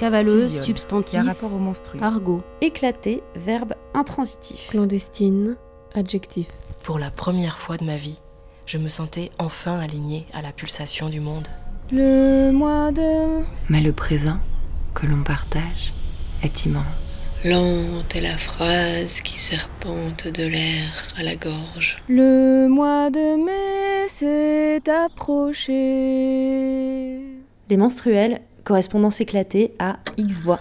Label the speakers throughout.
Speaker 1: Cavaleuse, substantif.
Speaker 2: qui a rapport au menstru.
Speaker 1: Argot. Éclaté, verbe intransitif.
Speaker 3: Clandestine, adjectif.
Speaker 4: Pour la première fois de ma vie, je me sentais enfin alignée à la pulsation du monde.
Speaker 5: Le mois de...
Speaker 6: Mais le présent que l'on partage est immense.
Speaker 7: Lente est la phrase qui serpente de l'air à la gorge.
Speaker 5: Le mois de mai s'est approché.
Speaker 1: Les menstruels, correspondance éclatée à X voix.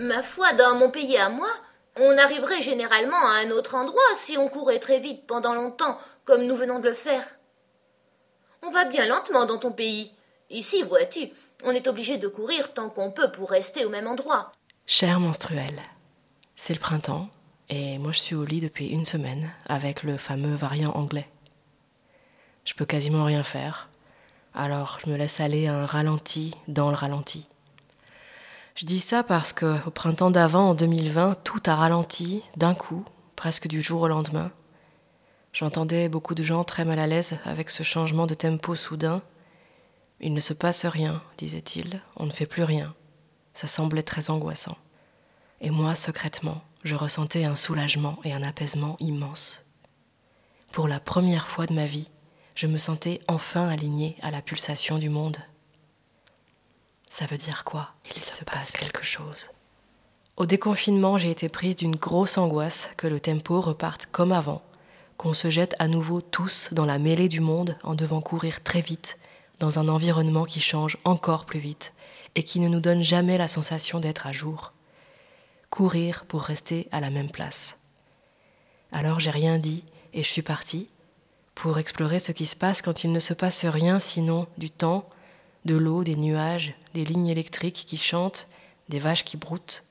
Speaker 8: Ma foi, dans mon pays à moi, on arriverait généralement à un autre endroit si on courait très vite pendant longtemps, comme nous venons de le faire. On va bien lentement dans ton pays. Ici, vois-tu, on est obligé de courir tant qu'on peut pour rester au même endroit.
Speaker 4: Cher menstruel, c'est le printemps et moi je suis au lit depuis une semaine avec le fameux variant anglais. Je peux quasiment rien faire, alors je me laisse aller à un ralenti dans le ralenti. Je dis ça parce que au printemps d'avant, en 2020, tout a ralenti d'un coup, presque du jour au lendemain. J'entendais beaucoup de gens très mal à l'aise avec ce changement de tempo soudain. Il ne se passe rien, disait-il, on ne fait plus rien. Ça semblait très angoissant. Et moi, secrètement, je ressentais un soulagement et un apaisement immense. Pour la première fois de ma vie, je me sentais enfin alignée à la pulsation du monde. Ça veut dire quoi? Il se passe quelque chose. Au déconfinement, j'ai été prise d'une grosse angoisse que le tempo reparte comme avant, qu'on se jette à nouveau tous dans la mêlée du monde en devant courir très vite dans un environnement qui change encore plus vite et qui ne nous donne jamais la sensation d'être à jour. Courir pour rester à la même place. Alors j'ai rien dit et je suis partie pour explorer ce qui se passe quand il ne se passe rien sinon du temps, de l'eau, des nuages, des lignes électriques qui chantent, des vaches qui broutent.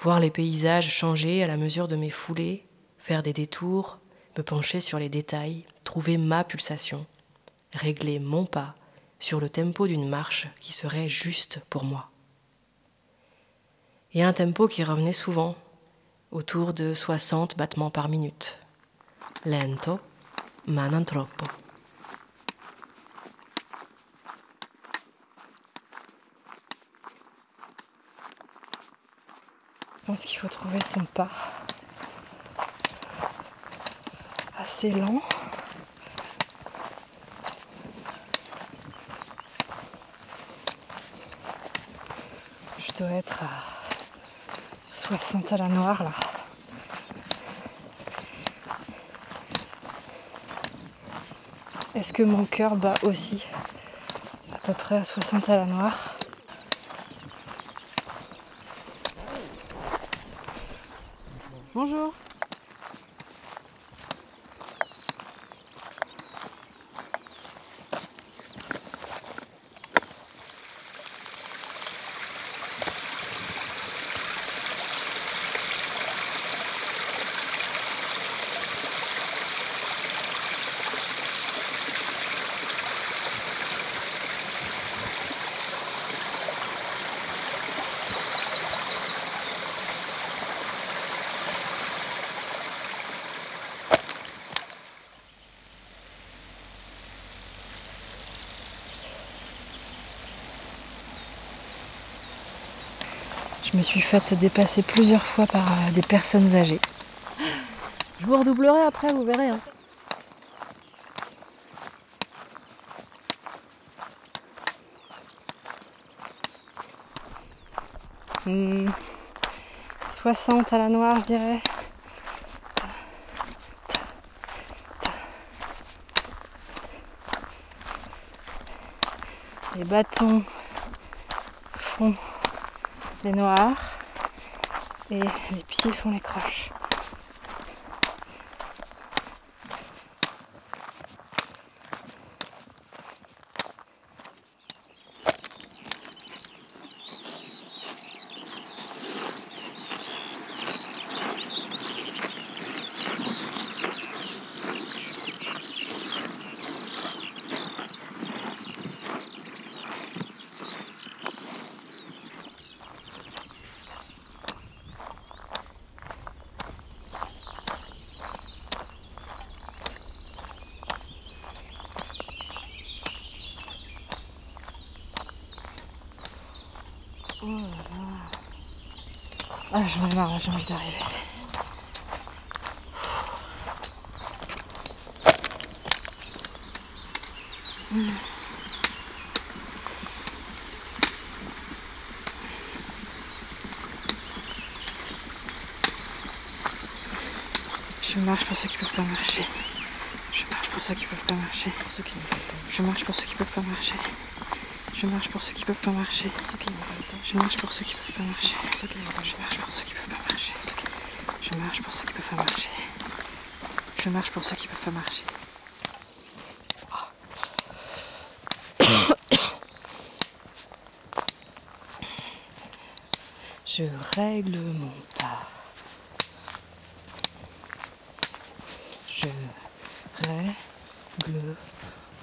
Speaker 4: Voir les paysages changer à la mesure de mes foulées, faire des détours, me pencher sur les détails, trouver ma pulsation, régler mon pas sur le tempo d'une marche qui serait juste pour moi. Et un tempo qui revenait souvent, autour de 60 battements par minute. Lento, ma non troppo.
Speaker 9: Je pense qu'il faut trouver son pas assez lent. Je dois être à 60 à la noire là. Est-ce que mon cœur bat aussi à peu près à 60 à la noire Bonjour. Je me suis faite dépasser plusieurs fois par euh, des personnes âgées. Je vous redoublerai après, vous verrez. hein. Hmm, 60 à la noire, je dirais. Les bâtons font les noirs et les pieds font les croches. J'en ai marre, j'ai envie d'arriver. Je marche pour ceux qui peuvent pas marcher. Je marche pour ceux qui peuvent pas marcher.
Speaker 10: Pour ceux qui n'ont pas le temps.
Speaker 9: Je marche pour ceux qui peuvent pas marcher. Je marche pour ceux qui peuvent pas marcher.
Speaker 10: Pour ceux qui.
Speaker 9: Je marche pour ceux qui peuvent pas marcher.
Speaker 10: Pour ceux qui
Speaker 9: Je marche pour ceux qui peuvent pas marcher. Je marche pour ceux qui peuvent pas marcher. Je marche pour ceux qui peuvent pas marcher. Je règle mon pas. Je règle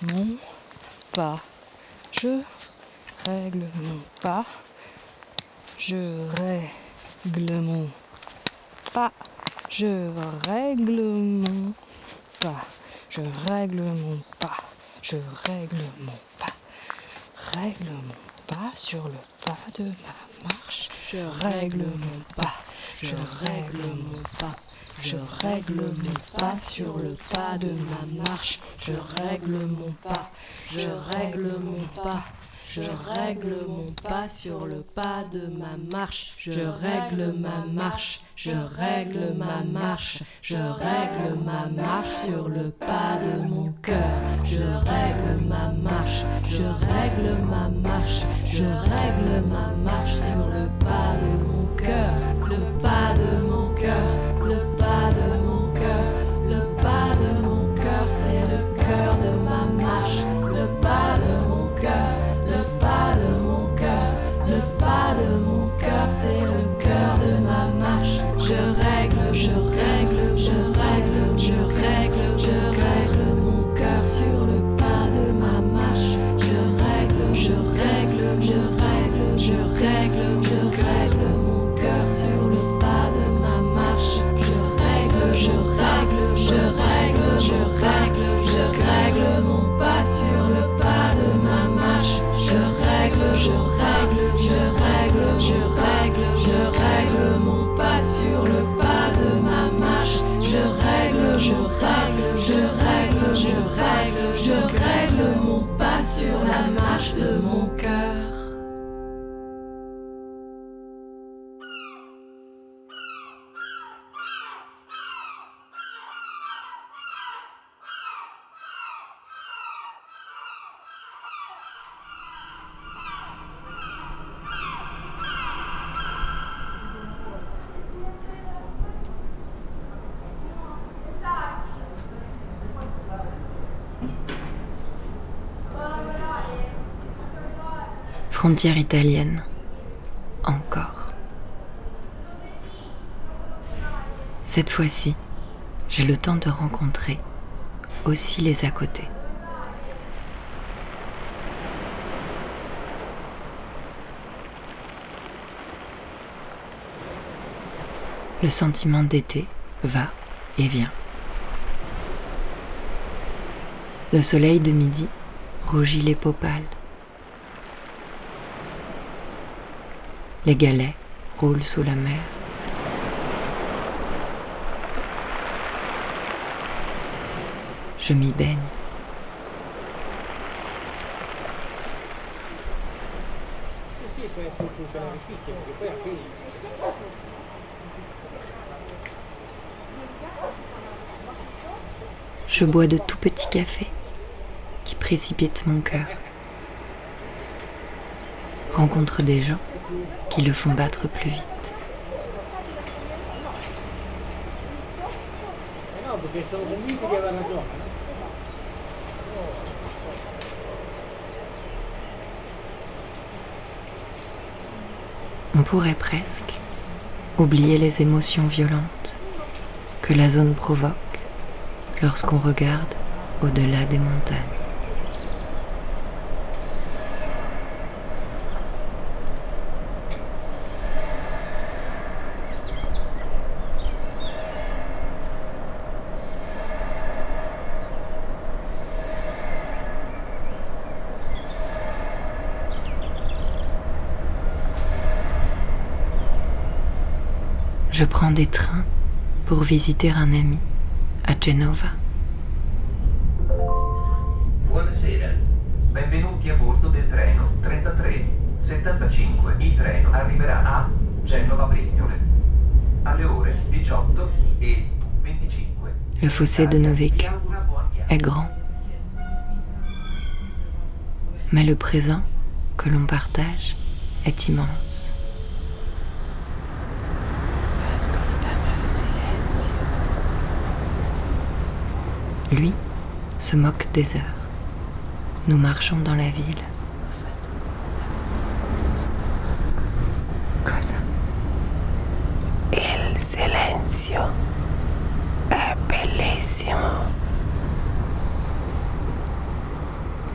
Speaker 9: mon pas. Je règle mon pas. Je règle mon pas. Je règle mon pas. Je règle mon pas. Je règle mon pas. Règle mon pas sur le pas de ma marche.
Speaker 10: Je
Speaker 9: Règle mon pas. Je règle mon pas. Je règle mon pas sur le pas de ma marche. Je règle mon pas. Je règle mon pas. Je règle mon pas sur le pas de ma marche. Je règle ma marche. Je règle ma marche. Je règle ma marche sur le pas de mon cœur. Je règle ma marche. Je règle ma marche. Je règle ma marche sur le pas de mon cœur. Le pas de mon cœur. Le pas de mon cœur. Le pas de mon cœur, c'est le cœur de ma marche. Pas de mon cœur. Le pas de mon cœur, c'est le
Speaker 11: Frontière italienne. Encore. Cette fois-ci, j'ai le temps de rencontrer aussi les à côté. Le sentiment d'été va et vient. Le soleil de midi rougit les peaux Les galets roulent sous la mer. Je m'y baigne. Je bois de tout petits cafés qui précipitent mon cœur. Rencontre des gens qui le font battre plus vite. On pourrait presque oublier les émotions violentes que la zone provoque lorsqu'on regarde au-delà des montagnes. Je prends des trains pour visiter un ami à Genova.
Speaker 2: Buonasera, benvenuti a bordo del treno 3375. Il treno arriverà a Genova Brignole alle ore 18 e 25.
Speaker 11: Le fossé de vécus est grand. Mais le présent que l'on partage est immense. Lui se moque des heures. Nous marchons dans la ville.
Speaker 12: Cosa? Il silenzio è bellissimo.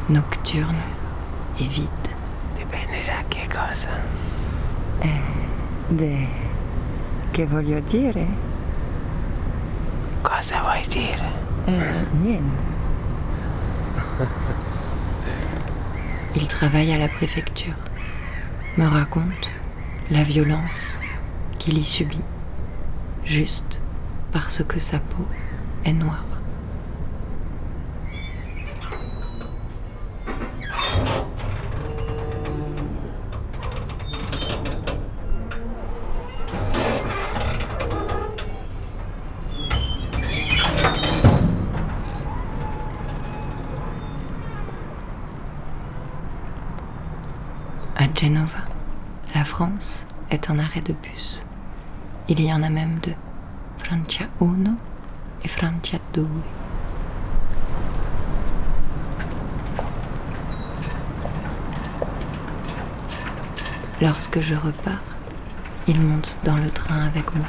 Speaker 11: Nocturne et vide.
Speaker 12: Dipende da che cosa.
Speaker 11: Eh, de... Che voglio dire?
Speaker 12: Cosa vuoi dire?
Speaker 11: Il travaille à la préfecture, me raconte la violence qu'il y subit, juste parce que sa peau est noire. À Genova, la France est un arrêt de bus. Il y en a même deux, Francia Uno et Francia Due. Lorsque je repars, il monte dans le train avec moi,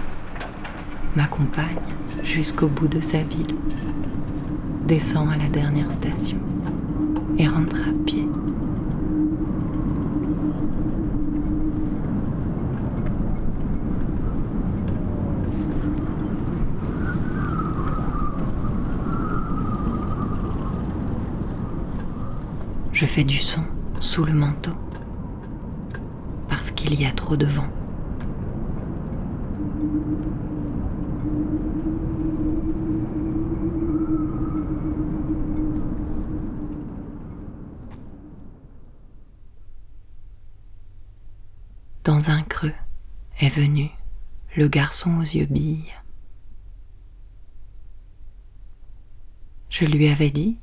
Speaker 11: m'accompagne jusqu'au bout de sa ville, descend à la dernière station et rentre à pied. Je fais du son sous le manteau parce qu'il y a trop de vent. Dans un creux est venu le garçon aux yeux billes. Je lui avais dit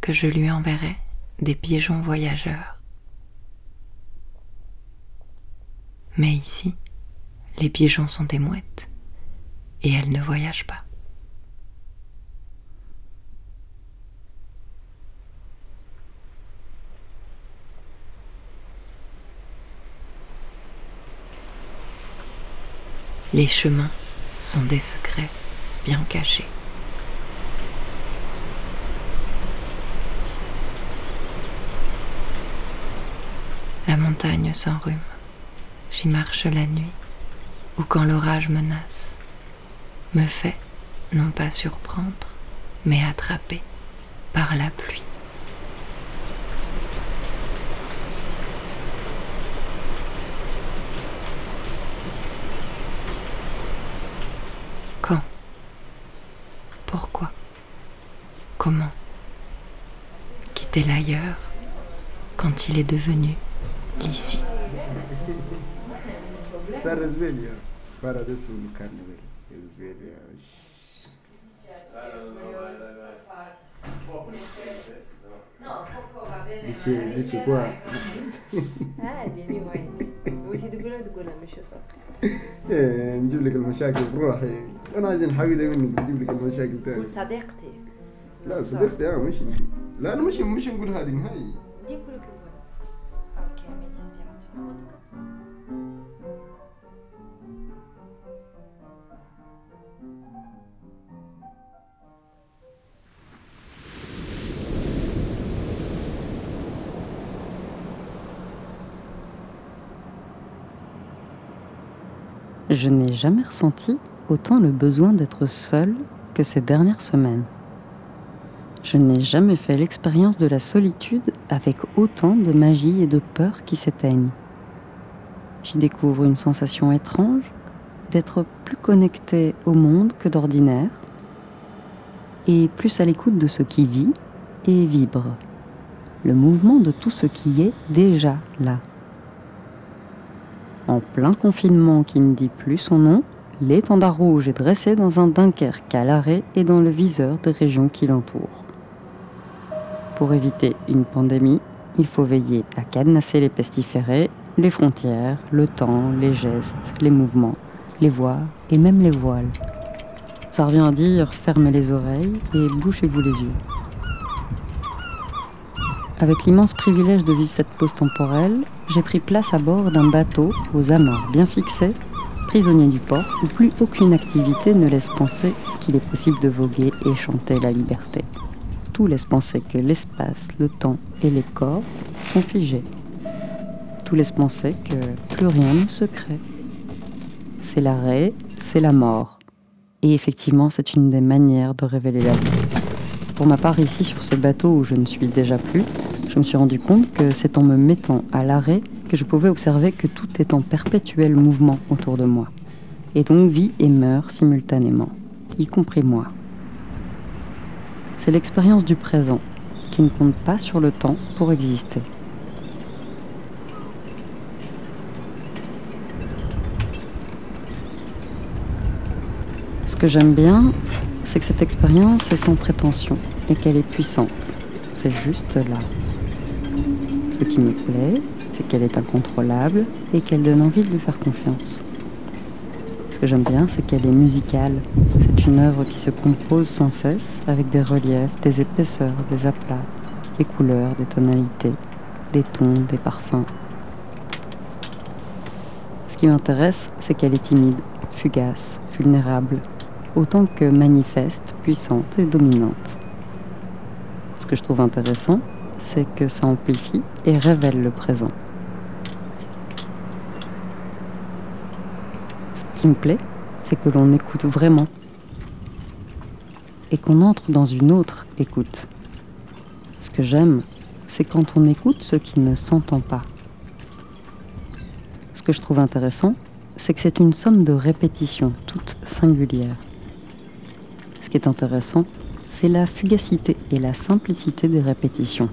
Speaker 11: que je lui enverrais des pigeons voyageurs. Mais ici, les pigeons sont des mouettes et elles ne voyagent pas. Les chemins sont des secrets bien cachés. La montagne s'enrhume. J'y marche la nuit ou quand l'orage menace, me fait non pas surprendre, mais attraper par la pluie. Quand? Pourquoi? Comment? Quitter l'ailleurs quand il est devenu
Speaker 13: ici. دي دي
Speaker 14: كوا نجيب لك المشاكل بروحي أنا عايز منك نجيب لك المشاكل تاني
Speaker 13: وصديقتي
Speaker 14: لا صديقتي آه مش لا أنا مش مش نقول هذه نهائي
Speaker 15: Je n'ai jamais ressenti autant le besoin d'être seule que ces dernières semaines. Je n'ai jamais fait l'expérience de la solitude avec autant de magie et de peur qui s'éteignent. J'y découvre une sensation étrange, d'être plus connecté au monde que d'ordinaire et plus à l'écoute de ce qui vit et vibre, le mouvement de tout ce qui est déjà là. En plein confinement qui ne dit plus son nom, l'étendard rouge est dressé dans un Dunkerque à l'arrêt et dans le viseur des régions qui l'entourent. Pour éviter une pandémie, il faut veiller à cadenasser les pestiférés, les frontières, le temps, les gestes, les mouvements, les voix et même les voiles. Ça revient à dire fermez les oreilles et bouchez-vous les yeux. Avec l'immense privilège de vivre cette pause temporelle, j'ai pris place à bord d'un bateau aux amarres bien fixées, prisonnier du port, où plus aucune activité ne laisse penser qu'il est possible de voguer et chanter la liberté. Tout laisse penser que l'espace, le temps et les corps sont figés. Tout laisse penser que plus rien ne se crée. C'est l'arrêt, c'est la mort. Et effectivement, c'est une des manières de révéler la vie. Pour ma part, ici, sur ce bateau où je ne suis déjà plus, je me suis rendu compte que c'est en me mettant à l'arrêt que je pouvais observer que tout est en perpétuel mouvement autour de moi. Et donc vit et meurt simultanément, y compris moi. C'est l'expérience du présent qui ne compte pas sur le temps pour exister. Ce que j'aime bien, c'est que cette expérience est sans prétention et qu'elle est puissante. C'est juste là. Ce qui me plaît, c'est qu'elle est incontrôlable et qu'elle donne envie de lui faire confiance. Ce que j'aime bien, c'est qu'elle est musicale. C'est une œuvre qui se compose sans cesse avec des reliefs, des épaisseurs, des aplats, des couleurs, des tonalités, des tons, des parfums. Ce qui m'intéresse, c'est qu'elle est timide, fugace, vulnérable, autant que manifeste, puissante et dominante. Ce que je trouve intéressant, c'est que ça amplifie et révèle le présent. Ce qui me plaît, c'est que l'on écoute vraiment et qu'on entre dans une autre écoute. Ce que j'aime, c'est quand on écoute ce qui ne s'entend pas. Ce que je trouve intéressant, c'est que c'est une somme de répétitions, toutes singulières. Ce qui est intéressant, c'est la fugacité et la simplicité des répétitions.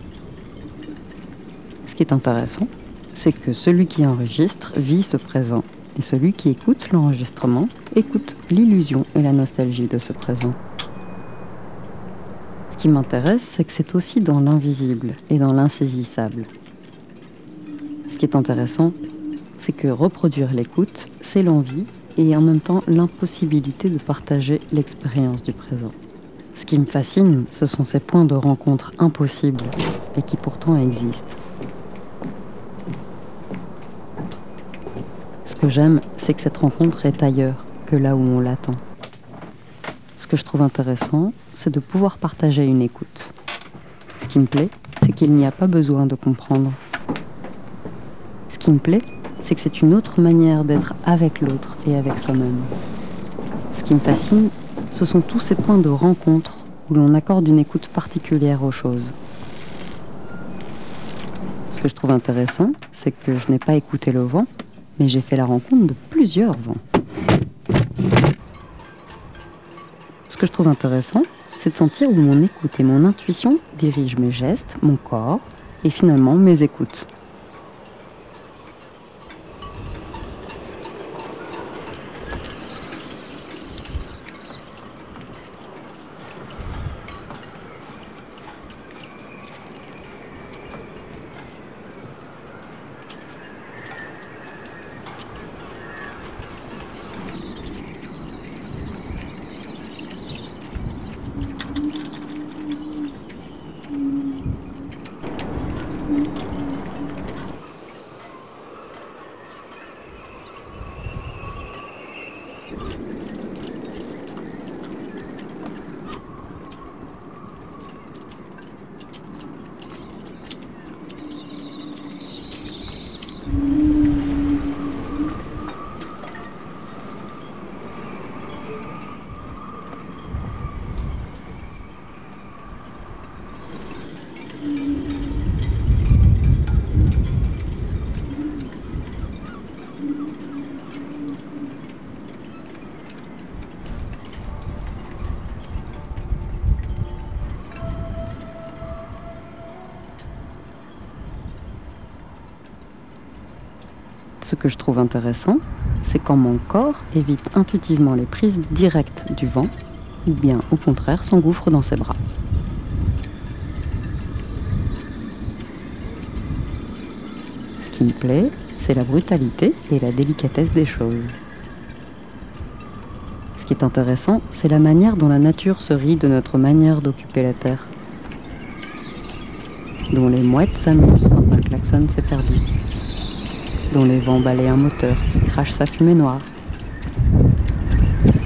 Speaker 15: Ce qui est intéressant, c'est que celui qui enregistre vit ce présent et celui qui écoute l'enregistrement écoute l'illusion et la nostalgie de ce présent. Ce qui m'intéresse, c'est que c'est aussi dans l'invisible et dans l'insaisissable. Ce qui est intéressant, c'est que reproduire l'écoute, c'est l'envie et en même temps l'impossibilité de partager l'expérience du présent. Ce qui me fascine, ce sont ces points de rencontre impossibles et qui pourtant existent. Ce que j'aime, c'est que cette rencontre est ailleurs que là où on l'attend. Ce que je trouve intéressant, c'est de pouvoir partager une écoute. Ce qui me plaît, c'est qu'il n'y a pas besoin de comprendre. Ce qui me plaît, c'est que c'est une autre manière d'être avec l'autre et avec soi-même. Ce qui me fascine, ce sont tous ces points de rencontre où l'on accorde une écoute particulière aux choses. Ce que je trouve intéressant, c'est que je n'ai pas écouté le vent, mais j'ai fait la rencontre de plusieurs vents. Ce que je trouve intéressant, c'est de sentir où mon écoute et mon intuition dirigent mes gestes, mon corps et finalement mes écoutes. Que je trouve intéressant, c'est quand mon corps évite intuitivement les prises directes du vent, ou bien au contraire s'engouffre dans ses bras. Ce qui me plaît, c'est la brutalité et la délicatesse des choses. Ce qui est intéressant, c'est la manière dont la nature se rit de notre manière d'occuper la Terre. Dont les mouettes s'amusent quand un klaxon s'est perdu. Dont les vents balayent un moteur qui crache sa fumée noire.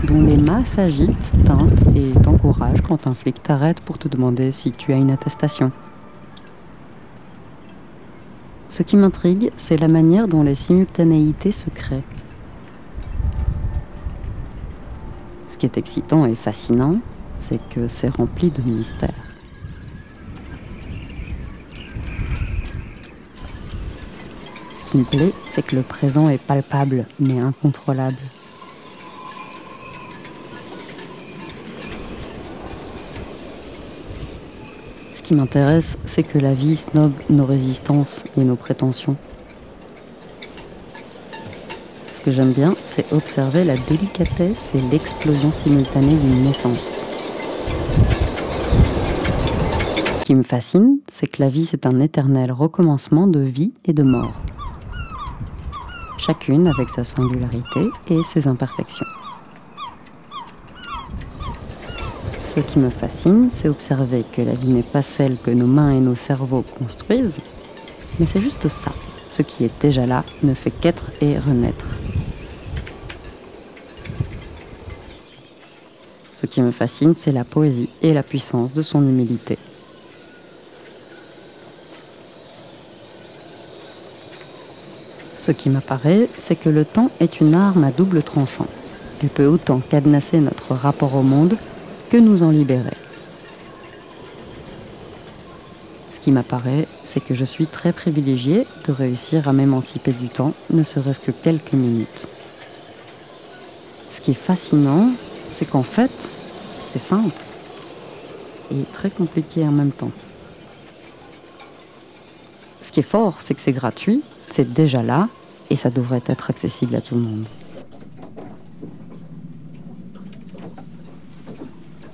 Speaker 15: Dont les mâts s'agitent, teintent et t'encouragent quand un flic t'arrête pour te demander si tu as une attestation. Ce qui m'intrigue, c'est la manière dont les simultanéités se créent. Ce qui est excitant et fascinant, c'est que c'est rempli de mystères. Ce qui me plaît, c'est que le présent est palpable, mais incontrôlable. Ce qui m'intéresse, c'est que la vie snobe nos résistances et nos prétentions. Ce que j'aime bien, c'est observer la délicatesse et l'explosion simultanée d'une naissance. Ce qui me fascine, c'est que la vie, c'est un éternel recommencement de vie et de mort. Chacune avec sa singularité et ses imperfections. Ce qui me fascine, c'est observer que la vie n'est pas celle que nos mains et nos cerveaux construisent, mais c'est juste ça. Ce qui est déjà là ne fait qu'être et renaître. Ce qui me fascine, c'est la poésie et la puissance de son humilité. Ce qui m'apparaît, c'est que le temps est une arme à double tranchant. Il peut autant cadenasser notre rapport au monde que nous en libérer. Ce qui m'apparaît, c'est que je suis très privilégiée de réussir à m'émanciper du temps, ne serait-ce que quelques minutes. Ce qui est fascinant, c'est qu'en fait, c'est simple et très compliqué en même temps. Ce qui est fort, c'est que c'est gratuit, c'est déjà là et ça devrait être accessible à tout le monde.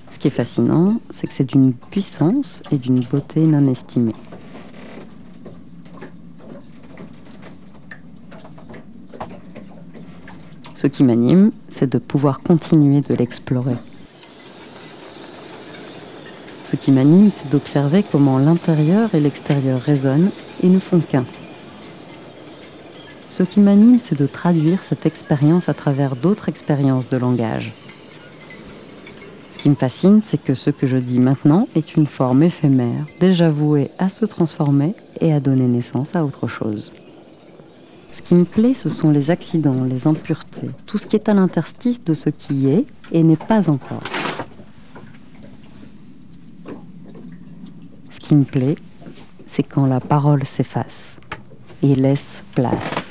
Speaker 15: Ce qui est fascinant, c'est que c'est d'une puissance et d'une beauté non estimée. Ce qui m'anime, c'est de pouvoir continuer de l'explorer. Ce qui m'anime, c'est d'observer comment l'intérieur et l'extérieur résonnent et ne font qu'un. Ce qui m'anime, c'est de traduire cette expérience à travers d'autres expériences de langage. Ce qui me fascine, c'est que ce que je dis maintenant est une forme éphémère, déjà vouée à se transformer et à donner naissance à autre chose. Ce qui me plaît, ce sont les accidents, les impuretés, tout ce qui est à l'interstice de ce qui est et n'est pas encore. Ce qui me plaît, c'est quand la parole s'efface et laisse place.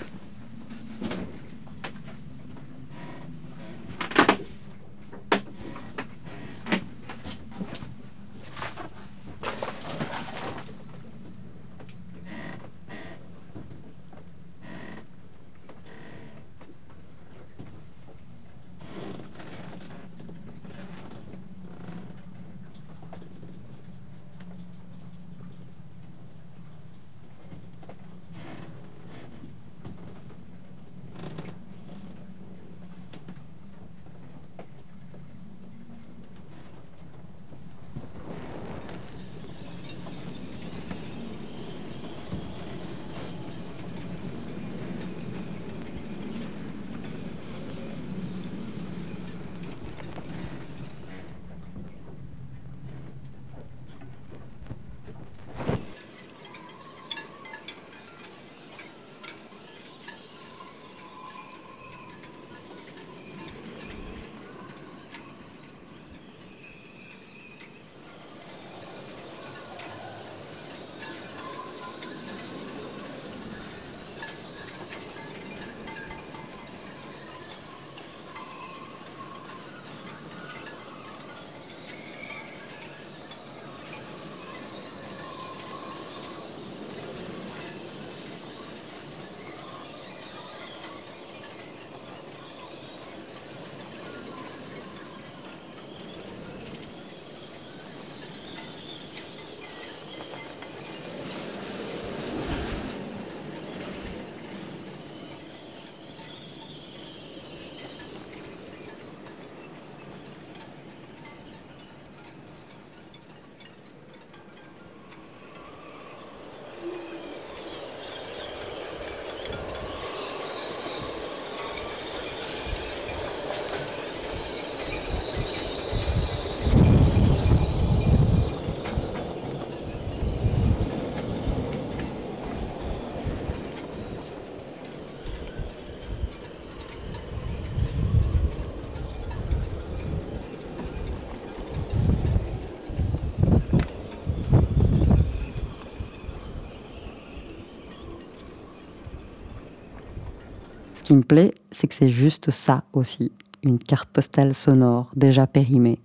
Speaker 15: Qui me plaît, c'est que c'est juste ça aussi, une carte postale sonore déjà périmée.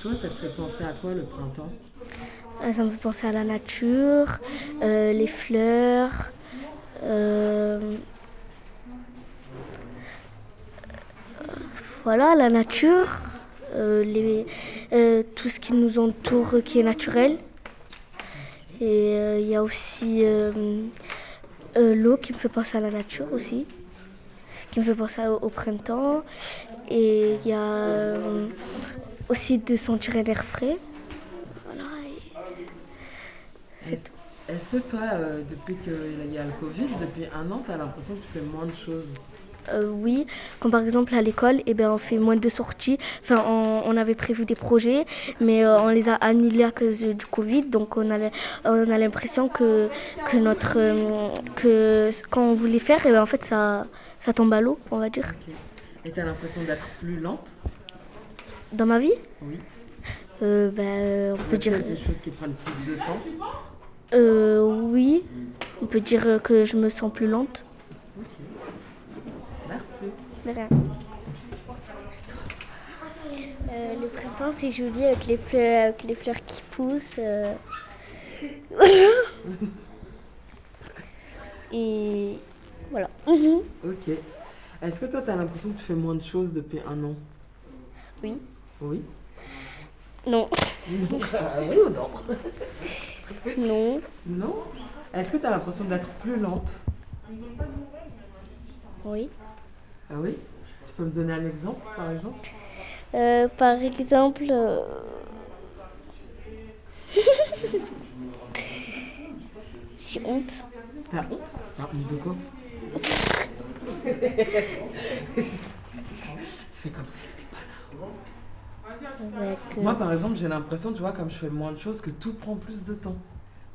Speaker 16: Toi, ça te fait penser à quoi le printemps?
Speaker 17: Euh, Ça me fait penser à la nature, euh, les fleurs, euh, voilà, la nature, euh, les, euh, tout ce qui nous entoure qui est naturel. Et euh, il y a aussi euh, l'eau qui me fait penser à la nature aussi, qui me fait penser au, printemps. Et il y a euh, aussi de sentir l'air frais. Voilà, c'est tout.
Speaker 16: Est-ce que toi, euh, depuis qu'il y a le Covid, depuis un an, tu as l'impression que tu fais moins de choses?
Speaker 17: Euh, oui, comme par exemple à l'école, eh ben, on fait moins de sorties. Enfin, on, on avait prévu des projets, mais euh, on les a annulés à cause du Covid. Donc on a, on a l'impression que, que, notre, euh, que quand on voulait faire, eh ben, en fait, ça, ça tombe à l'eau, on va dire.
Speaker 16: Et tu as l'impression d'être plus lente?
Speaker 17: Dans ma vie,
Speaker 16: Oui.
Speaker 17: euh, ben, on peut dire...
Speaker 16: des choses qui prennent plus de temps?
Speaker 17: Euh, oui, on peut dire que je me sens plus lente. Euh, le printemps, c'est joli avec les fleurs, avec les fleurs qui poussent. euh. Et voilà.
Speaker 16: Ok. Est-ce que toi, tu as l'impression que tu fais moins de choses depuis un an?
Speaker 17: Oui.
Speaker 16: Oui?
Speaker 17: Non.
Speaker 16: Ah oui ou non?
Speaker 17: Non.
Speaker 16: Non? Est-ce que tu as l'impression d'être plus lente?
Speaker 17: Oui.
Speaker 16: Ah oui Tu peux me donner un exemple, par exemple
Speaker 17: Euh, par exemple. euh, J'ai honte.
Speaker 16: T'as honte T'as honte de quoi Fais comme si c'était pas là.
Speaker 17: Avec, euh,
Speaker 16: Moi, par exemple, j'ai l'impression, tu vois, comme je fais moins de choses, que tout prend plus de temps.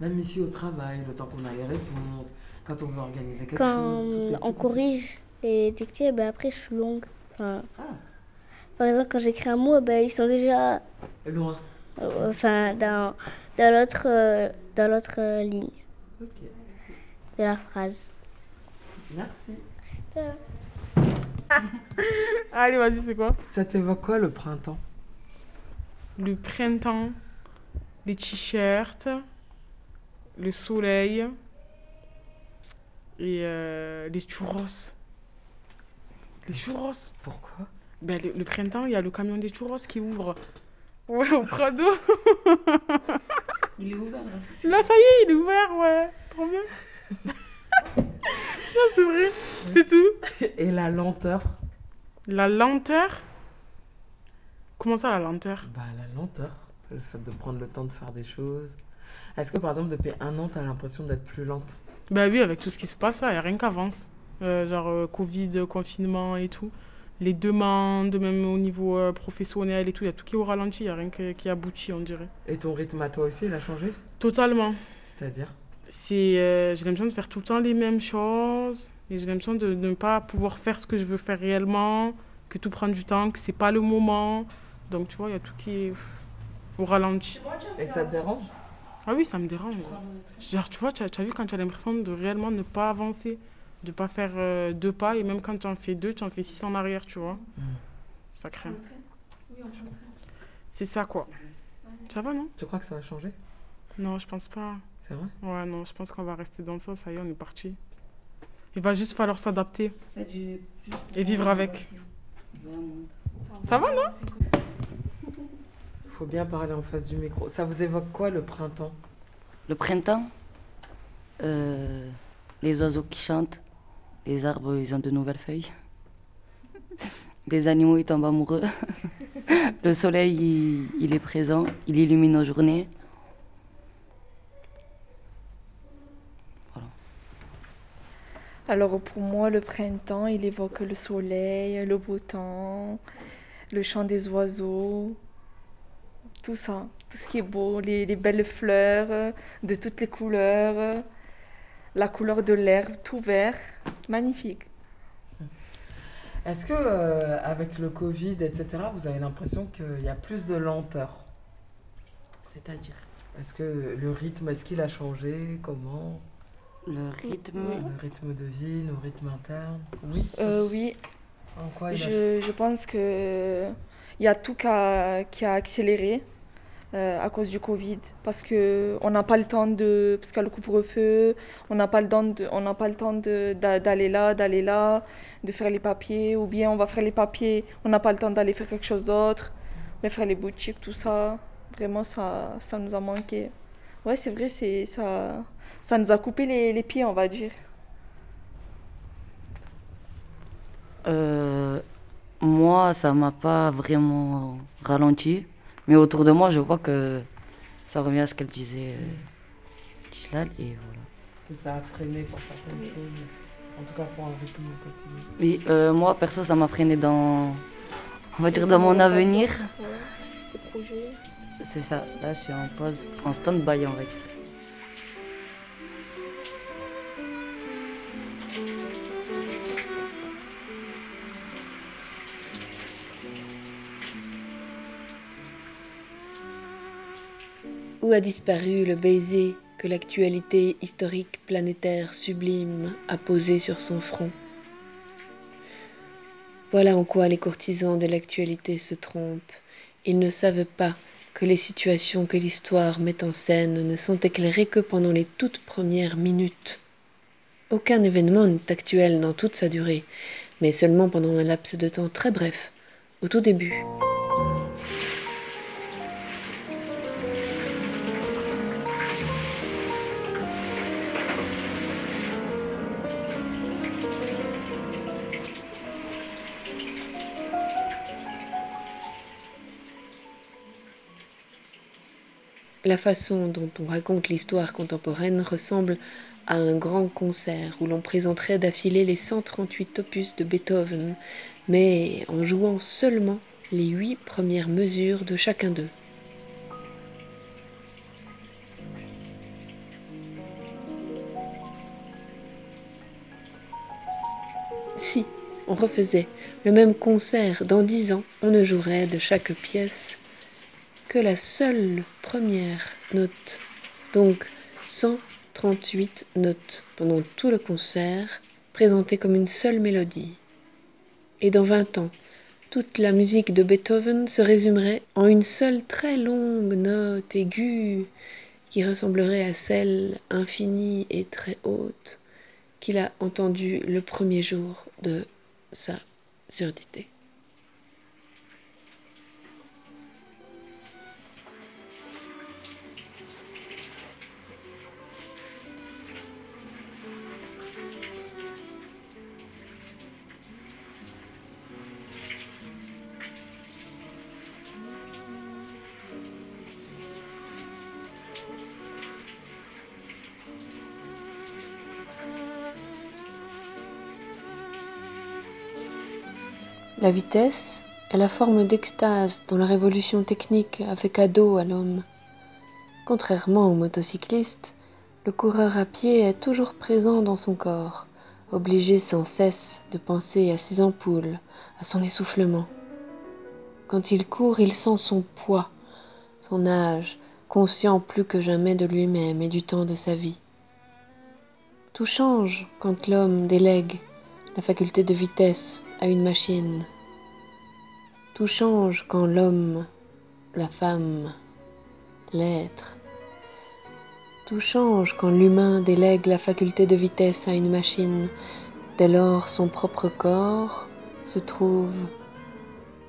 Speaker 16: Même ici au travail, le temps qu'on a les réponses, quand on veut organiser quelque
Speaker 17: Quand
Speaker 16: chose. est-
Speaker 17: on corrige les dictées, ben après je suis longue. Enfin,
Speaker 16: Ah.
Speaker 17: Par exemple, quand j'écris un mot, ben, ils sont déjà
Speaker 16: Loin.
Speaker 17: euh, enfin, dans, dans l'autre euh, dans l'autre euh, ligne
Speaker 16: Ok.
Speaker 17: de la phrase.
Speaker 16: Merci.
Speaker 18: Allez, vas-y, c'est quoi?
Speaker 16: Ça t'évoque quoi le printemps?
Speaker 18: Le printemps, les t-shirts, le soleil et euh, les churros. Les churros.
Speaker 16: Pourquoi?
Speaker 18: Ben, le, le printemps, il y a le camion des churros qui ouvre. Ouais, au Prado.
Speaker 19: Il est ouvert là.
Speaker 18: Là, ça y est, il est ouvert, ouais. Trop bien. non, c'est vrai. C'est tout.
Speaker 16: Et la lenteur?
Speaker 18: La lenteur? Comment ça, la lenteur?
Speaker 16: Bah, la lenteur. Le fait de prendre le temps de faire des choses. Est-ce que, par exemple, depuis un an, t'as l'impression d'être plus lente?
Speaker 18: Bah oui, avec tout ce qui se passe là, il n'y a rien qui avance. Euh, genre euh, Covid, confinement et tout. Les demandes, même au niveau euh, professionnel et tout, il y a tout qui est au ralenti, il n'y a rien que- qui aboutit, on dirait.
Speaker 16: Et ton rythme à toi aussi, il a changé?
Speaker 18: Totalement.
Speaker 16: C'est-à-dire?
Speaker 18: C'est, euh, j'ai l'impression de faire tout le temps les mêmes choses. Et j'ai l'impression de, de ne pas pouvoir faire ce que je veux faire réellement, que tout prend du temps, que c'est pas le moment. Donc tu vois, il y a tout qui est pff, au ralenti.
Speaker 16: Et ça te dérange?
Speaker 18: Ah oui, ça me dérange. Genre, tu vois, tu as, tu as vu quand tu as l'impression de réellement ne pas avancer, de pas faire euh, deux pas, et même quand tu en fais deux, tu en fais six en arrière, tu vois. Ça craint. C'est ça, quoi. Ça va, non?
Speaker 16: Tu crois que ça va changer
Speaker 18: Non, je pense pas.
Speaker 16: C'est vrai?
Speaker 18: Ouais, non, je pense qu'on va rester dans ça, ça y est, on est parti. Il va juste falloir s'adapter
Speaker 19: En fait,
Speaker 18: et vivre avec.
Speaker 19: Vraiment.
Speaker 18: Ça va, non?
Speaker 16: Faut bien parler en face du micro. Ça vous évoque quoi le printemps?
Speaker 19: Le printemps, euh, les oiseaux qui chantent, les arbres, ils ont de nouvelles feuilles. Les animaux, ils tombent amoureux. Le soleil, il, est présent, il illumine nos journées.
Speaker 20: Alors pour moi, le printemps, il évoque le soleil, le beau temps, le chant des oiseaux, tout ça, tout ce qui est beau, les, les belles fleurs de toutes les couleurs, la couleur de l'herbe, tout vert, magnifique.
Speaker 16: Est-ce que, euh, avec le Covid, etc., vous avez l'impression qu'il y a plus de lenteur?
Speaker 19: C'est-à-dire?
Speaker 16: Est-ce que le rythme, est-ce qu'il a changé? Comment?
Speaker 19: Le rythme?
Speaker 16: Le rythme de vie, nos rythmes internes. Oui.
Speaker 20: Euh, oui.
Speaker 16: En quoi il a-
Speaker 20: je, je pense que il y a tout qui a, qui a accéléré euh, à cause du Covid parce que on n'a pas le temps de parce qu'il y a le couvre-feu, on n'a pas le temps de, on n'a pas le temps d'aller là, d'aller là, de faire les papiers ou bien on va faire les papiers, on n'a pas le temps d'aller faire quelque chose d'autre, de faire les boutiques, tout ça. Vraiment ça ça nous a manqué. Ouais, c'est vrai, c'est ça ça nous a coupé les, les pieds, on va dire.
Speaker 19: Euh, moi, ça m'a pas vraiment ralenti. Mais autour de moi, je vois que ça revient à ce qu'elle disait, euh, Tishlal, et voilà.
Speaker 16: Que ça a freiné pour certaines choses. En tout cas pour un rythme quotidien.
Speaker 19: Oui, euh, moi, perso, ça m'a freiné dans, on va dire, dans mon avenir.
Speaker 20: Des projets.
Speaker 19: C'est ça. Là, je suis en pause, en stand-by, on va dire.
Speaker 7: Où a disparu le baiser que l'actualité historique planétaire sublime a posé sur son front? Voilà en quoi les courtisans de l'actualité se trompent. Ils ne savent pas que les situations que l'histoire met en scène ne sont éclairées que pendant les toutes premières minutes. Aucun événement n'est actuel dans toute sa durée, mais seulement pendant un laps de temps très bref, au tout début. La façon dont on raconte l'histoire contemporaine ressemble à un grand concert où l'on présenterait d'affilée les 138 opus de Beethoven, mais en jouant seulement les huit premières mesures de chacun d'eux. Si on refaisait le même concert dans dix ans, on ne jouerait de chaque pièce que la seule première note, donc 138 notes pendant tout le concert, présentées comme une seule mélodie. Et dans 20 ans, toute la musique de Beethoven se résumerait en une seule très longue note aiguë qui ressemblerait à celle infinie et très haute qu'il a entendue le premier jour de sa surdité. La vitesse est la forme d'extase dont la révolution technique a fait cadeau à l'homme. Contrairement au motocycliste, le coureur à pied est toujours présent dans son corps, obligé sans cesse de penser à ses ampoules, à son essoufflement. Quand il court, il sent son poids, son âge, conscient plus que jamais de lui-même et du temps de sa vie. Tout change quand l'homme délègue la faculté de vitesse à une machine. Tout change quand l'homme, la femme, l'être. Tout change quand l'humain délègue la faculté de vitesse à une machine. Dès lors, son propre corps se trouve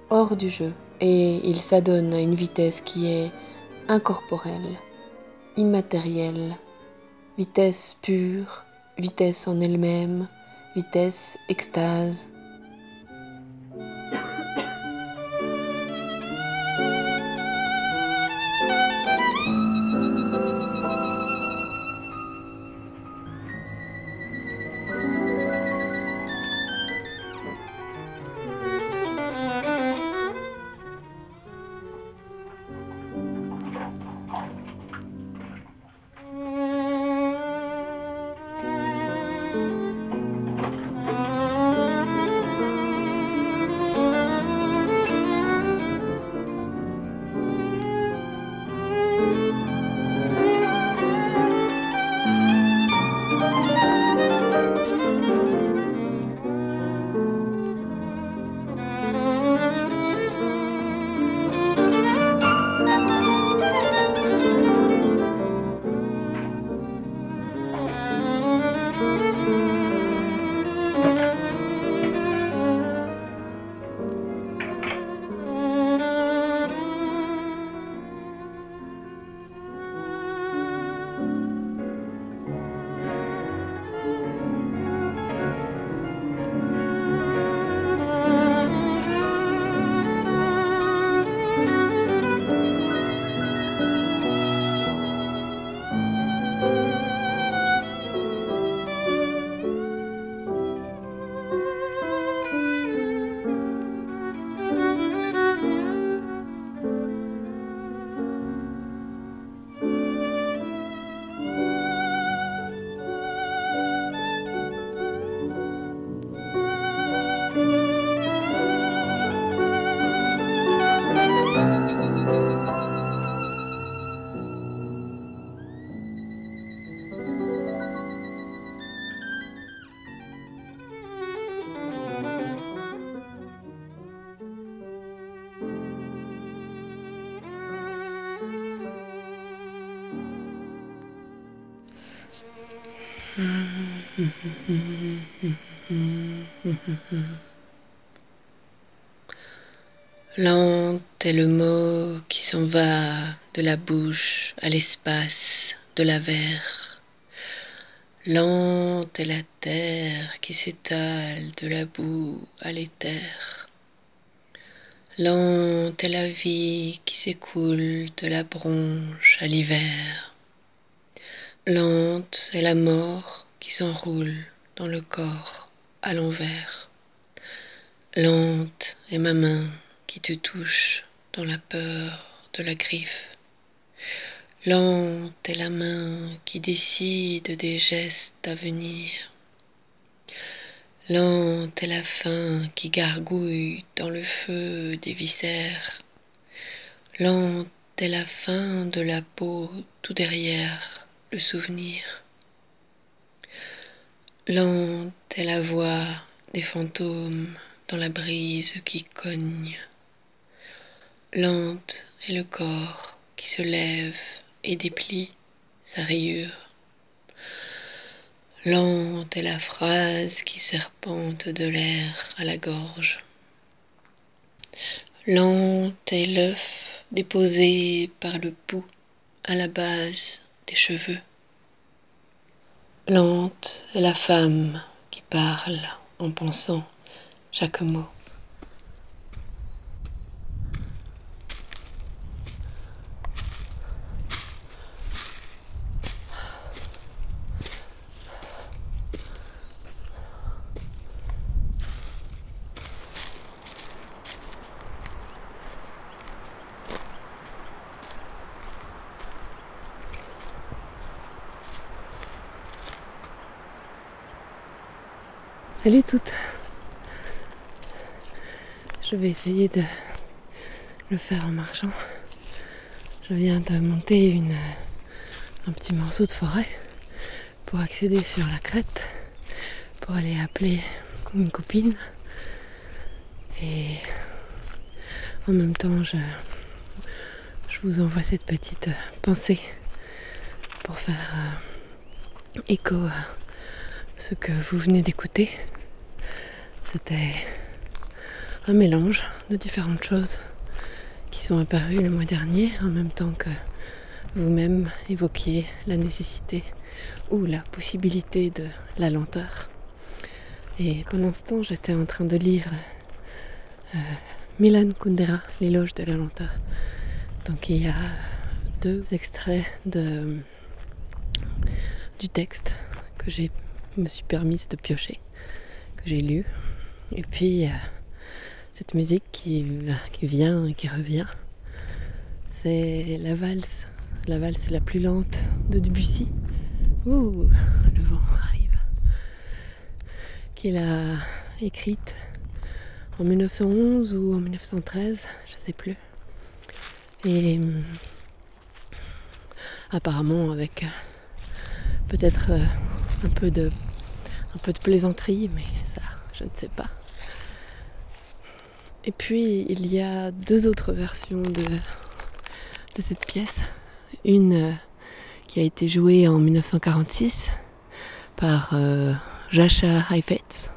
Speaker 7: hors du jeu et il s'adonne à une vitesse qui est incorporelle, immatérielle, vitesse pure, vitesse en elle-même, vitesse extase. Lente est le mot qui s'en va de la bouche à l'espace de la verre. Lente est la terre qui s'étale de la boue à l'éther. Lente est la vie qui s'écoule de la bronche à l'hiver. Lente est la mort qui s'enroule dans le corps à l'envers. Lente est ma main qui te touche dans la peur de la griffe. Lente est la main qui décide des gestes à venir. Lente est la faim qui gargouille dans le feu des viscères. Lente est la fin de la peau tout derrière le souvenir. Lente est la voix des fantômes dans la brise qui cogne. Lente est le corps qui se lève et déplie sa rayure. Lente est la phrase qui serpente de l'air à la gorge. Lente est l'œuf déposé par le pouls à la base cheveux. Lente est la femme qui parle en pensant chaque mot.
Speaker 6: Salut toutes. Je vais essayer de le faire en marchant. Je viens de monter une, un petit morceau de forêt pour accéder sur la crête, pour aller appeler une copine. Et en même temps, je, je vous envoie cette petite pensée pour faire euh, écho à ce que vous venez d'écouter. C'était un mélange de différentes choses qui sont apparues le mois dernier en même temps que vous-même évoquiez la nécessité ou la possibilité de la lenteur. Et pendant ce temps, j'étais en train de lire euh, Milan Kundera, L'éloge de la lenteur. Donc il y a deux extraits du texte que j'ai me suis permise de piocher, que j'ai lu. Et puis euh, cette musique qui, vient et qui revient, c'est la valse, la valse la plus lente de Debussy. Ouh, le vent arrive. Qu'il a écrite en 1911 ou en 1913, je sais plus. Et hum, apparemment avec euh, peut-être euh, un peu de plaisanterie, mais ça, je ne sais pas. Et puis il y a deux autres versions de, de cette pièce. Une euh, qui a été jouée en 1946 par euh, Jascha Heifetz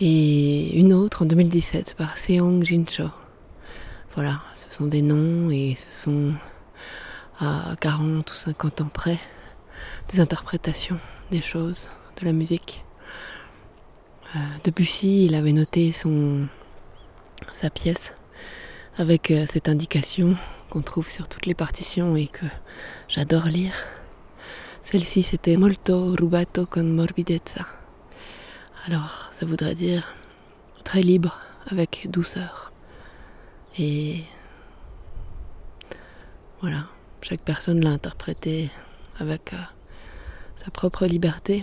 Speaker 6: et une autre en 2017 par Seong Jincho. Voilà, ce sont des noms et ce sont à 40 ou 50 ans près des interprétations des choses, de la musique. Euh, Debussy, il avait noté son, sa pièce avec euh, cette indication qu'on trouve sur toutes les partitions et que j'adore lire. Celle-ci, c'était molto rubato con morbidezza. Alors, ça voudrait dire très libre, avec douceur. Et voilà, chaque personne l'a interprété avec euh, sa propre liberté.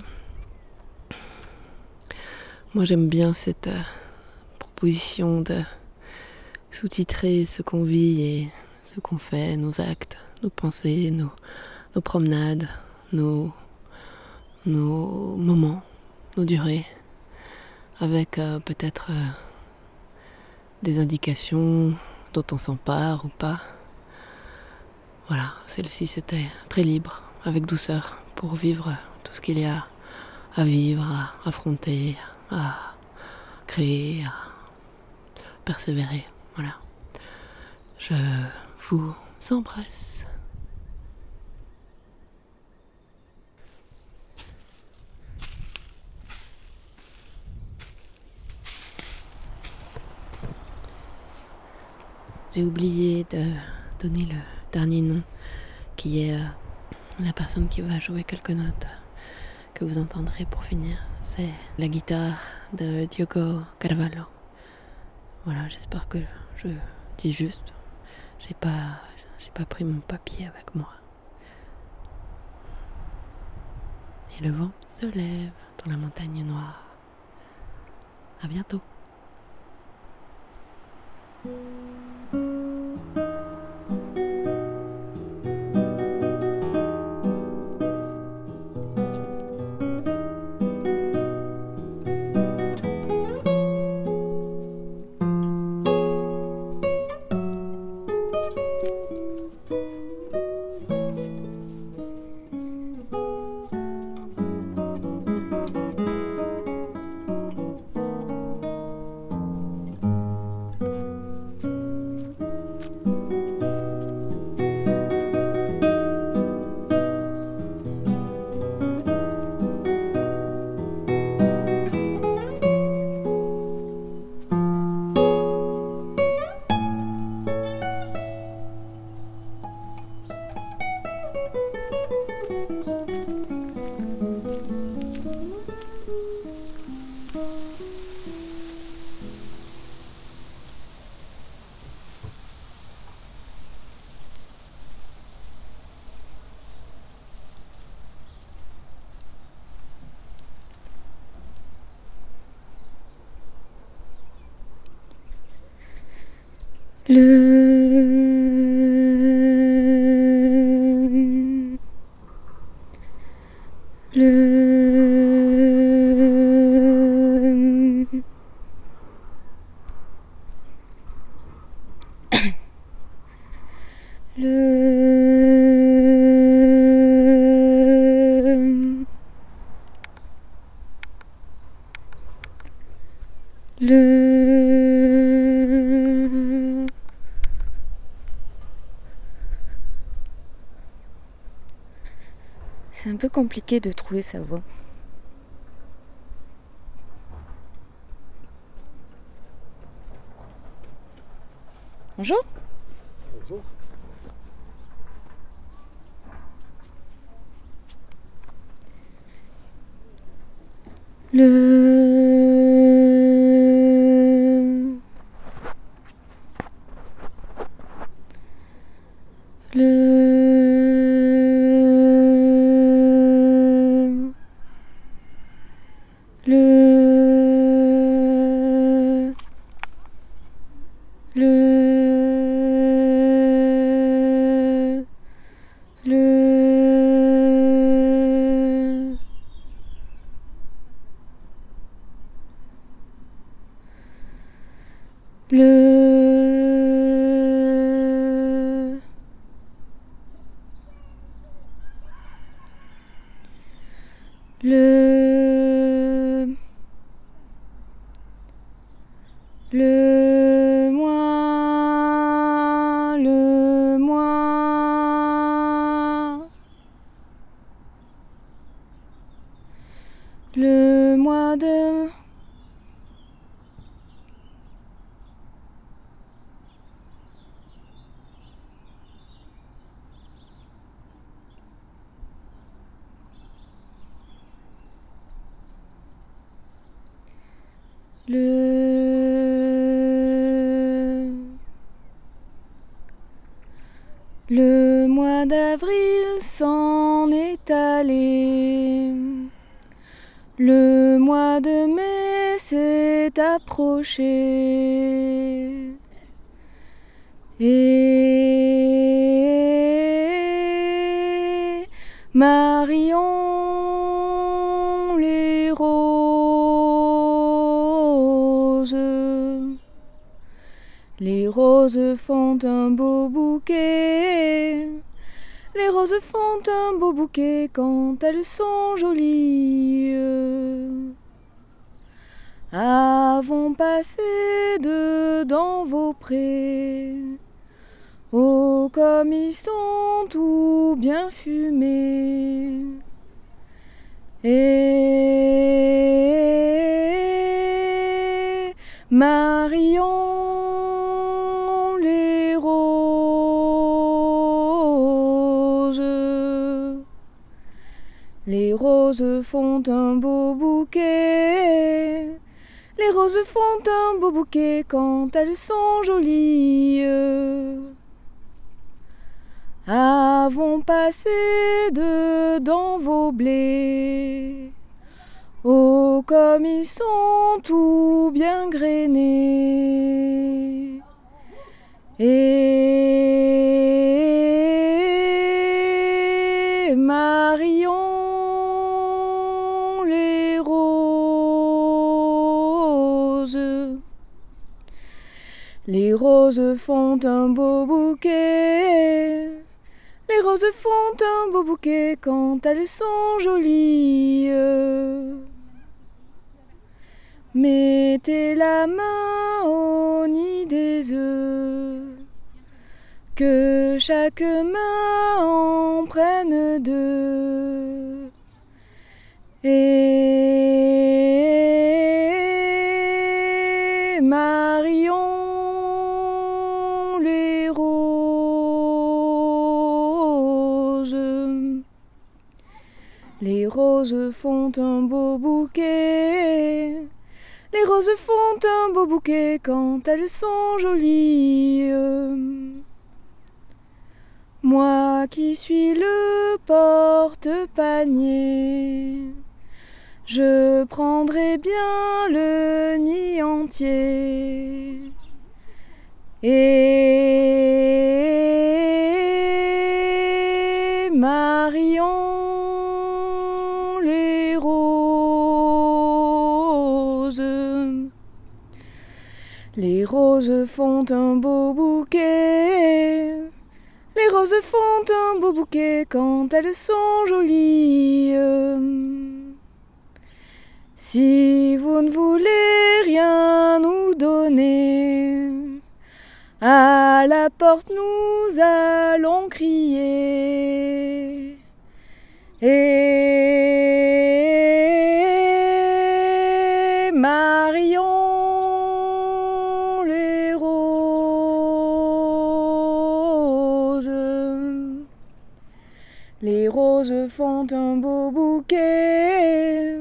Speaker 6: Moi j'aime bien cette euh, de sous-titrer ce qu'on vit et ce qu'on fait, nos actes, nos pensées, nos, nos promenades, nos, nos moments, nos durées, avec euh, peut-être euh, des indications dont on s'empare ou pas. Voilà, celle-ci c'était très libre, avec douceur, pour vivre tout ce qu'il y a à vivre, à affronter, à créer, à persévérer. Voilà. Je vous embrasse. J'ai oublié de donner le dernier nom, qui est euh, la personne qui va jouer quelques notes que vous entendrez pour finir. C'est la guitare de Diogo Carvalho. Voilà, j'espère que je dis juste. J'ai pas, pas pris mon papier avec moi. Et le vent se lève dans la montagne noire. À bientôt.
Speaker 5: bleu. Peu compliqué de trouver sa voix. Bonjour.
Speaker 21: Bonjour.
Speaker 5: Le. Le mois d'avril s'en est allé. Le mois de mai s'est approché. Et roses font un beau bouquet Les roses font un beau bouquet quand elles sont jolies. Avons passé dedans vos prés. Oh, comme ils sont tout bien fumés. Et Marion roses font un beau bouquet. Les roses font un beau bouquet quand elles sont jolies. Avons passé dedans vos blés. Oh, comme ils sont tout bien grainés. Et Marion Les roses font un beau bouquet. Les roses font un beau bouquet quand elles sont jolies. Mettez la main au nid des œufs, que chaque main en prenne deux. Roses font un beau bouquet. Les roses font un beau bouquet quand elles sont jolies. Moi qui suis le porte-panier, je prendrai bien le nid entier. Et Marion roses font un beau bouquet. Les roses font un beau bouquet quand elles sont jolies. Si vous ne voulez rien nous donner, à la porte nous allons crier. Les roses font un beau bouquet.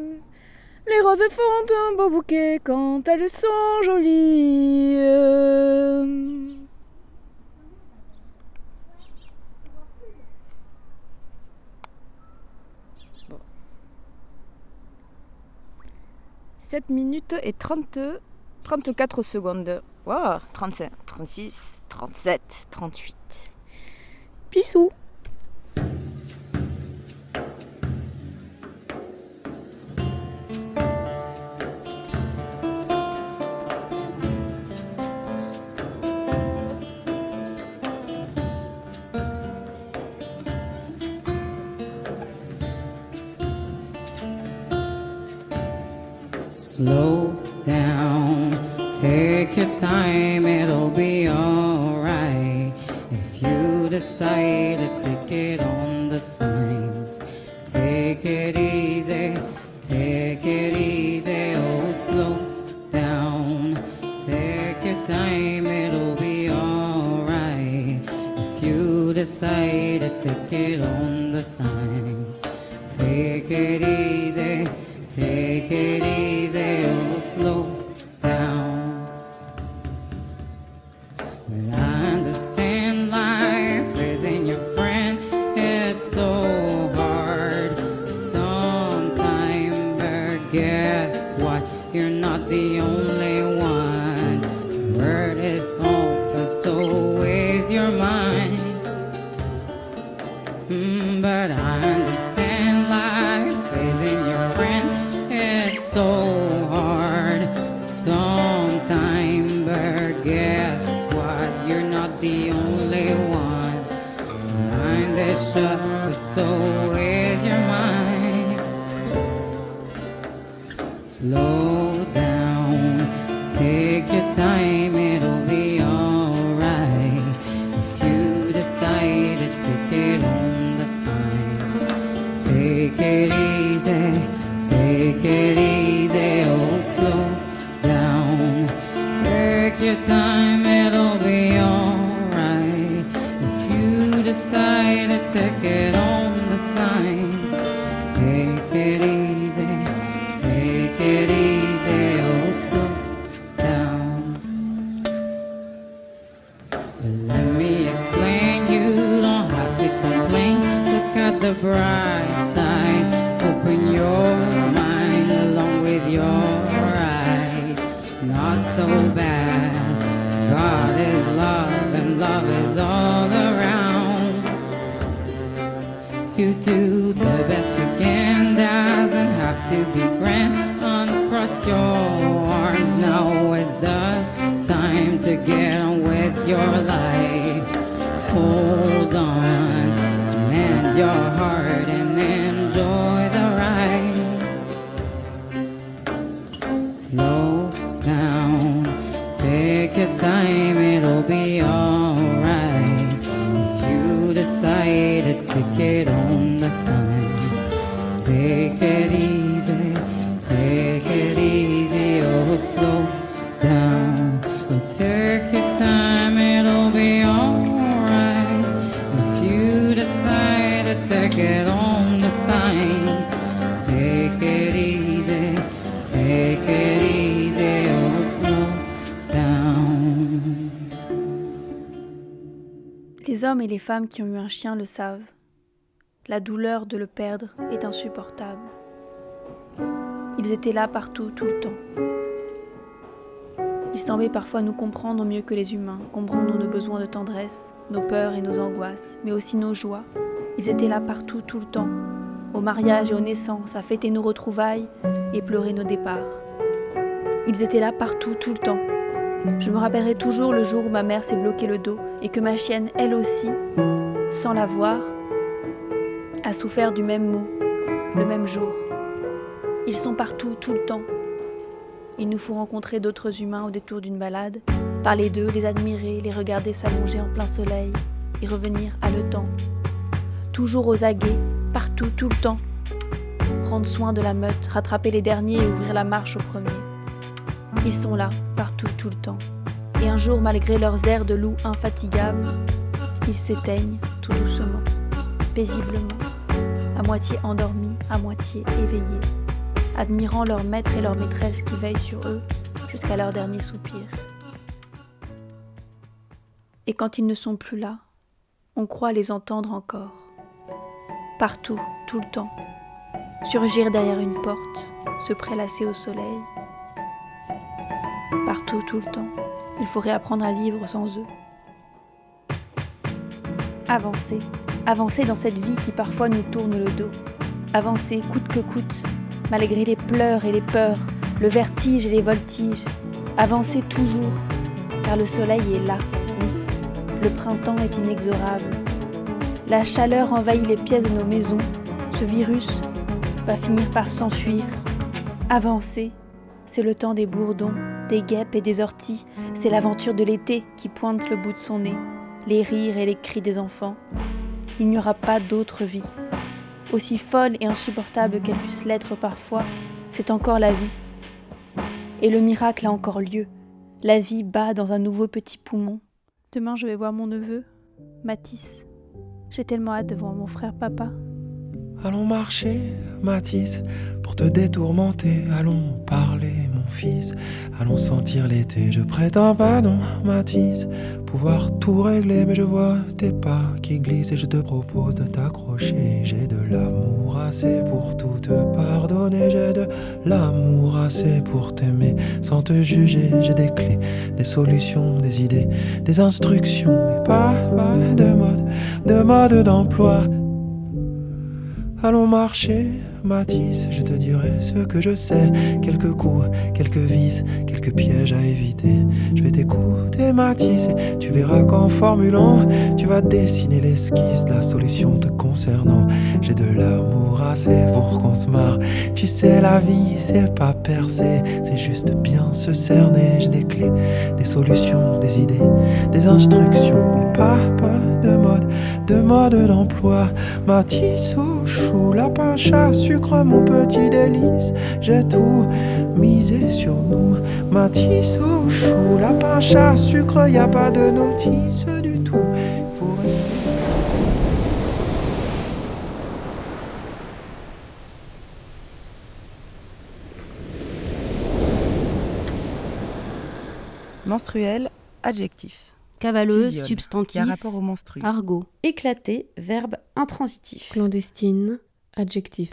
Speaker 5: Les roses font un beau bouquet quand elles sont jolies. Bon. 7 minutes et 30, 34 secondes. Wow, 35, 36, 37, 38. Pissou
Speaker 22: Slow down, take your time, it'll be alright. If you decided to get on the signs, take it easy, take it easy, oh, slow down, take your time, it'll be alright. If you decided to get on the signs, take it easy. Take it easy, slow down. But I understand life isn't your friend, it's so hard sometimes. But guess what? You're not the only one. Word is home, so is your mind. Mm, but I understand
Speaker 23: Les hommes et les femmes qui ont eu un chien le savent. La douleur de le perdre est insupportable. Ils étaient là partout, tout le temps. Ils semblaient parfois nous comprendre mieux que les humains, comprendre nos besoins de tendresse, nos peurs et nos angoisses, mais aussi nos joies. Ils étaient là partout, tout le temps, au mariage et aux naissances, à fêter nos retrouvailles et pleurer nos départs. Ils étaient là partout, tout le temps. Je me rappellerai toujours le jour où ma mère s'est bloqué le dos et que ma chienne, elle aussi, sans la voir, a souffert du même mot, le même jour. Ils sont partout, tout le temps. Il nous faut rencontrer d'autres humains au détour d'une balade, parler d'eux, les admirer, les regarder s'allonger en plein soleil et revenir haletant. Toujours aux aguets, partout, tout le temps. Prendre soin de la meute, rattraper les derniers et ouvrir la marche au premier. Ils sont là, partout, tout le temps. Et un jour, malgré leurs airs de loups infatigables, ils s'éteignent tout doucement, paisiblement, à moitié endormis, à moitié éveillés, admirant leur maître et leur maîtresse qui veillent sur eux jusqu'à leur dernier soupir. Et quand ils ne sont plus là, on croit les entendre encore. Partout, tout le temps. Surgir derrière une porte, se prélasser au soleil. Partout, tout le temps. Il faut réapprendre à vivre sans eux. Avancer. Avancer dans cette vie qui parfois nous tourne le dos. Avancer coûte que coûte, malgré les pleurs et les peurs, le vertige et les voltiges. Avancer toujours, car le soleil est là. Le printemps est inexorable. La chaleur envahit les pièces de nos maisons. Ce virus va finir par s'enfuir. Avancer, c'est le temps des bourdons, des guêpes et des orties. C'est l'aventure de l'été qui pointe le bout de son nez, les rires et les cris des enfants. Il n'y aura pas d'autre vie. Aussi folle et insupportable qu'elle puisse l'être parfois, c'est encore la vie. Et le miracle a encore lieu. La vie bat dans un nouveau petit poumon. Demain, je vais voir mon neveu, Matisse. J'ai tellement hâte de voir mon frère papa.
Speaker 24: Allons marcher, Matisse, pour te détourmenter. Allons parler, mon fils. Allons sentir l'été. Je prétends pas, non, Matisse, pouvoir tout régler. Mais je vois tes pas qui glissent et je te propose de t'accrocher. J'ai de l'amour assez pour tout te pardonner. J'ai de l'amour assez pour t'aimer sans te juger. J'ai des clés, des solutions, des idées, des instructions. Mais pas, pas de mode, de mode d'emploi. Allons marcher, Matisse, je te dirai ce que je sais. Quelques coups, quelques vis, quelques pièges à éviter. Je vais t'écouter, Matisse, tu verras qu'en formulant, tu vas dessiner l'esquisse de la solution te concernant. assez pour qu'on se marre. Tu sais, la vie, c'est pas percer, c'est juste bien se cerner. J'ai des clés, des solutions, des idées, des instructions, mais pas, pas de mode, de mode d'emploi. Matisse au chou, lapin, chat, sucre, mon petit délice. J'ai tout misé sur nous. Matisse au chou, lapin, chat, sucre, y a pas de notice du tout. Faut rester.
Speaker 25: Menstruel, adjectif.
Speaker 1: Cavaleuse,
Speaker 25: Physiole,
Speaker 1: substantif.
Speaker 25: qui a rapport au menstru.
Speaker 1: Argot. Éclaté, verbe intransitif.
Speaker 3: Clandestine, adjectif.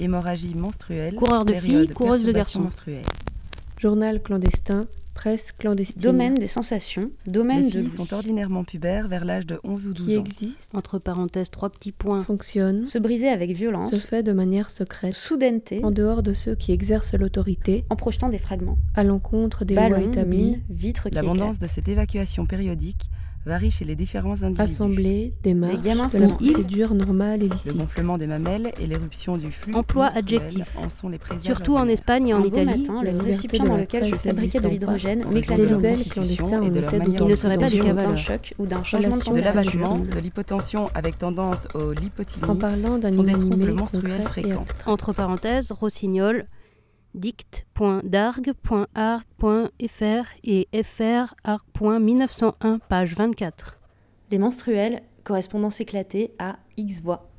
Speaker 25: Hémorragie menstruelle.
Speaker 1: Coureur de filles, coureuse de garçons.
Speaker 3: Journal clandestin, presse clandestine.
Speaker 1: Domaine des sensations. Domaine
Speaker 25: Les
Speaker 1: de
Speaker 25: filles
Speaker 1: l'ouïe.
Speaker 25: sont ordinairement pubères vers l'âge de 11 ou 12
Speaker 3: Qui
Speaker 25: ans.
Speaker 3: existe,
Speaker 1: Entre parenthèses, trois petits points.
Speaker 3: fonctionne,
Speaker 1: Se briser avec violence.
Speaker 3: se fait de manière secrète,
Speaker 1: Soudaineté.
Speaker 3: en dehors de ceux qui exercent l'autorité,
Speaker 1: En projetant des fragments.
Speaker 3: à l'encontre des lois
Speaker 1: Ballons,
Speaker 3: établies,
Speaker 1: vitres qui
Speaker 25: L'abondance de cette évacuation périodique varie chez les différents individus.
Speaker 3: assemblée, démarche,
Speaker 1: gamins
Speaker 3: de la procédure normale et
Speaker 25: Le
Speaker 3: licite.
Speaker 25: gonflement des mamelles et l'éruption du flux
Speaker 1: Emploi adjectif.
Speaker 25: en sont les
Speaker 1: Surtout en. Espagne et en Italie,
Speaker 3: matin,
Speaker 1: le récipient dans lequel je fabriquais de l'hydrogène m'éclatait de
Speaker 25: leur et de leur manière
Speaker 1: Il ne serait pas du d'un choc ou d'un changement de
Speaker 25: de l'abattement,
Speaker 3: Abattement.
Speaker 25: de l'hypotension avec tendance au lipotylie
Speaker 3: En parlant d'un
Speaker 25: sont des troubles menstruels fréquents.
Speaker 1: Entre parenthèses, rossignol, dict.darg.arc.fr et frarc.1901, page 24. Les menstruels, correspondance éclatée à X voix.